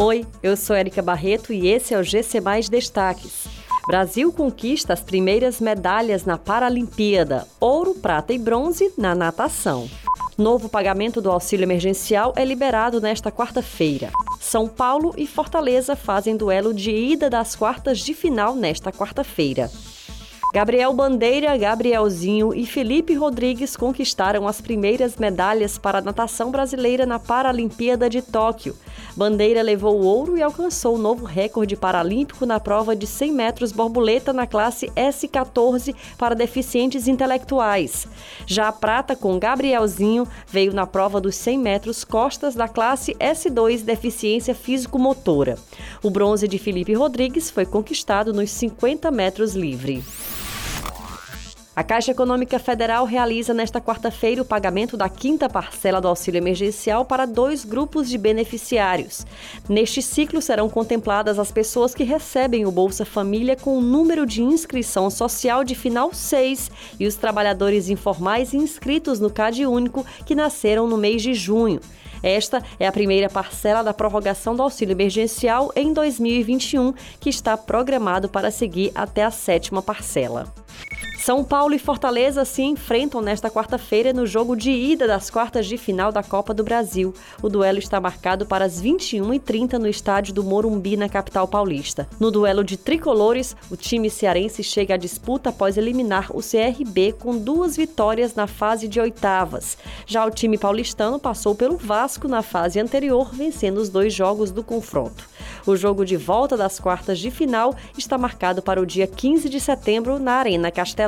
Oi, eu sou Erika Barreto e esse é o GC Mais Destaques. Brasil conquista as primeiras medalhas na Paralimpíada: ouro, prata e bronze na natação. Novo pagamento do auxílio emergencial é liberado nesta quarta-feira. São Paulo e Fortaleza fazem duelo de ida das quartas de final nesta quarta-feira. Gabriel Bandeira, Gabrielzinho e Felipe Rodrigues conquistaram as primeiras medalhas para a natação brasileira na Paralimpíada de Tóquio. Bandeira levou o ouro e alcançou o novo recorde paralímpico na prova de 100 metros borboleta na classe S14 para deficientes intelectuais. Já a prata com Gabrielzinho veio na prova dos 100 metros costas da classe S2 deficiência físico-motora. O bronze de Felipe Rodrigues foi conquistado nos 50 metros livre. A Caixa Econômica Federal realiza nesta quarta-feira o pagamento da quinta parcela do auxílio emergencial para dois grupos de beneficiários. Neste ciclo serão contempladas as pessoas que recebem o Bolsa Família com o número de inscrição social de final 6 e os trabalhadores informais inscritos no CAD Único que nasceram no mês de junho. Esta é a primeira parcela da prorrogação do auxílio emergencial em 2021, que está programado para seguir até a sétima parcela. São Paulo e Fortaleza se enfrentam nesta quarta-feira no jogo de ida das quartas de final da Copa do Brasil. O duelo está marcado para as 21h30 no estádio do Morumbi, na capital paulista. No duelo de tricolores, o time cearense chega à disputa após eliminar o CRB com duas vitórias na fase de oitavas. Já o time paulistano passou pelo Vasco na fase anterior, vencendo os dois jogos do confronto. O jogo de volta das quartas de final está marcado para o dia 15 de setembro na Arena Castelão.